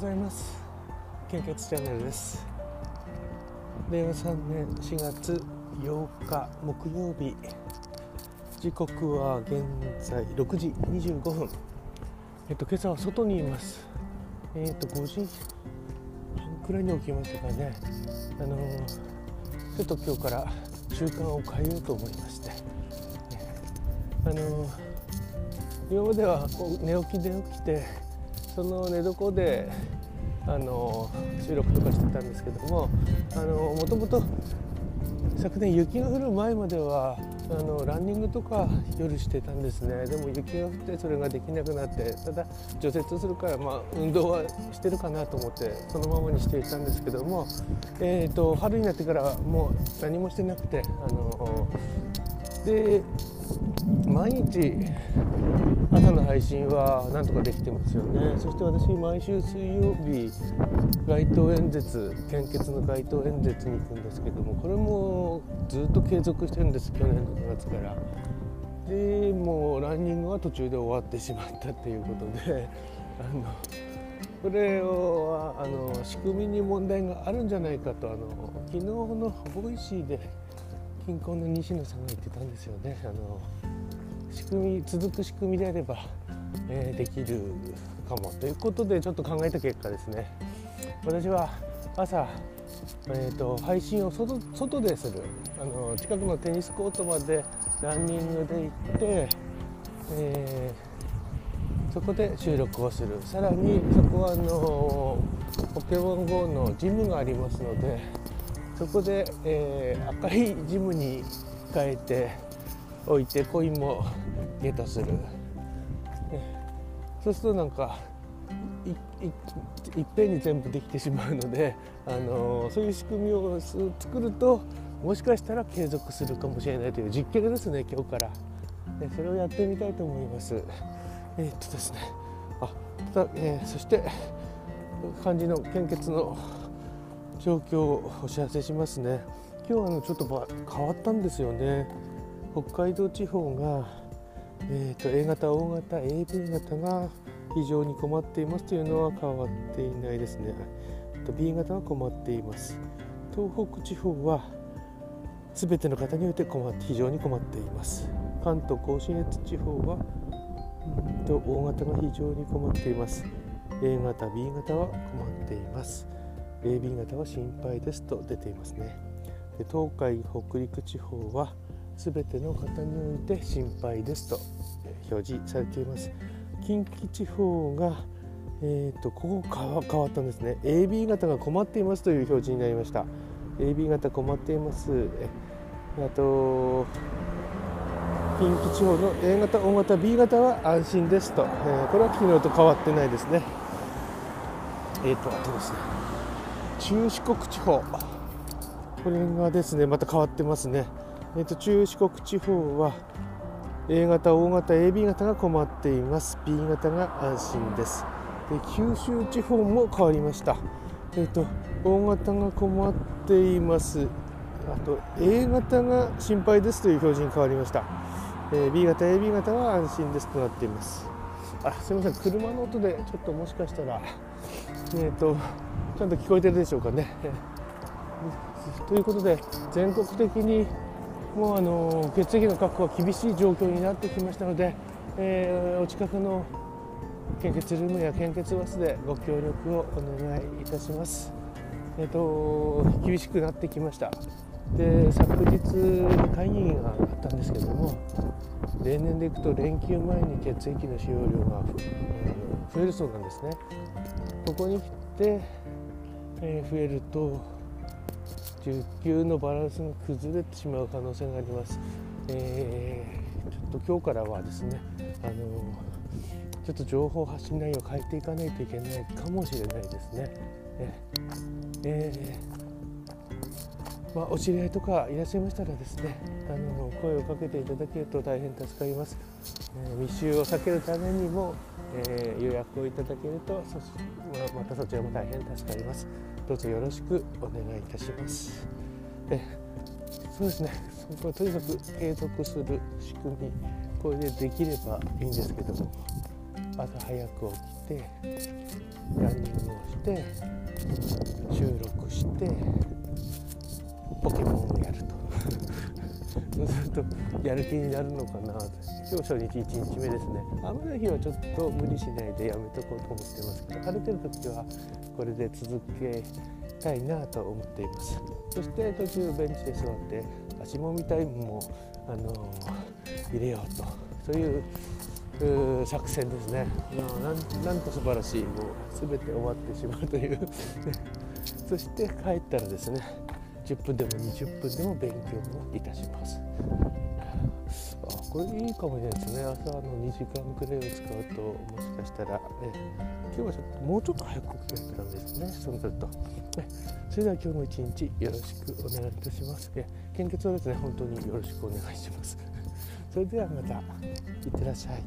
ございます。献血チャンネルです。令和3年4月8日木曜日。時刻は現在6時25分。えっと今朝は外にいます。えっと5時半くらいに起きましたかね。あのちょっと今日から習慣を変えようと思いまして。あの今までは寝起きで起きてその寝床であの収録とかしてたんですけどももともと昨年雪が降る前まではあのランニングとか夜してたんですね。でも雪が降ってそれができなくなってただ除雪するから、まあ、運動はしてるかなと思ってそのままにしていたんですけども、えーと、春になってからもう何もしてなくてあので毎日朝の配信はなんとかできてますよね。そして私毎週水曜日街頭演説献血の街頭演説に行くんですけどもこれもずっと継続してるんです去年の9月から。でもうランニングは途中で終わってしまったっていうことであのこれをあの仕組みに問題があるんじゃないかとあの昨日の Voicy で近郊の西野さんが言ってたんですよね。あの仕組み続く仕組みであれば、えー、できるかも。ということでちょっと考えた結果ですね。私は朝、えーと、配信を外外でする。あの近くのテニスコートまでランニングで行って、えー、そこで収録をする。さらにそこはあのポケモン GO のジムがありますのでそこで、えー、赤いジムに変えておいてコインもゲットする、ね、そうするとなんかいっぺんに全部できてしまうので、あのー、そういう仕組みを作るともしかしたら継続するかもしれないという実験ですね今日から、ね、それをやってみたいと思います。えー、っとですね。あただ、えー、そして漢字の献血の状況をお知らせしますね。今日はあのちょっと変わったんですよね。北海道地方が、えーと、A 型 O 型 AB 型が非常に困っていますというのは変わっていないですね。B 型は困っています。東北地方は全ての方において困って非常に困っています。関東甲信越地方はうんと O 型が非常に困っています。A 型 B 型は困っています。AB 型は心配ですと出ていますね。で東海北陸地方はすべての方において心配ですと表示されています。近畿地方がえーと、ここ変わったんですね。AB 型が困っていますという表示になりました。AB 型困っています。あと近畿地方の A 型、O 型、B 型は安心ですと、えー、これは昨日と変わってないですね。えっ、ー、とあとですね。中四国地方。これがですねまた変わってますね、えーと、中四国地方は A 型、O 型、AB 型が困っています。B 型が安心です。で九州地方も変わりました。えっ、ー、と O 型が困っています。あと A 型が心配ですという表示に変わりました、えー、B 型 AB 型は安心ですとなっています。あすみません。車の音でちょっともしかしたらえっ、ー、とちゃんと聞こえてるでしょうかね。ということで全国的にもうあの血液の確保は厳しい状況になってきましたので、えー、お近くの献血ルームや献血バスでご協力をお願いいたします。えっ、ー、と厳しくなってきました。で昨日会議があったんですけども例年でいくと連休前に血液の使用量が増えるそうなんですね。ここに来てえ増えると需給のバランスが崩れてしまう可能性があります。えー、ちょっと今日からはですね、あのちょっと情報発信内容を変えていかないといけないかもしれないですね。ええー、まあ、お知り合いとかいらっしゃいましたらですねあの声をかけていただけると大変助かります、えー、密集を避けるためにも、えー、予約をいただけるとそまたそちらも大変助かります。どうぞよろしくお願いいたします。えそうですね。そことにかく継続する仕組みこれでできればいいんですけども朝早く起きてランニングをして収録してポケモンをやると。そうするとやる気になるのかな。と今日初日1日目ですね。雨の日はちょっと無理しないでやめとこうと思ってますけど晴れてる時はこれで続けたいなと思っています。そして途中ベンチで座って足もみタイムも、あのー、入れようと。そういう作戦ですね、まあ、なんと素晴らしいもう全て終わってしまうという。そして帰ったらですね10分でも20分でも勉強もいたします。あこれいいかもしれないですね。朝の2時間くらいを使うともしかしたら、ね、今日はちょっともうちょっと早く起きないとダメですね。そうすると、ね、それでは今日も一日よろしくお願いいたします。献血はですね本当によろしくお願いします。それではまたいってらっしゃい。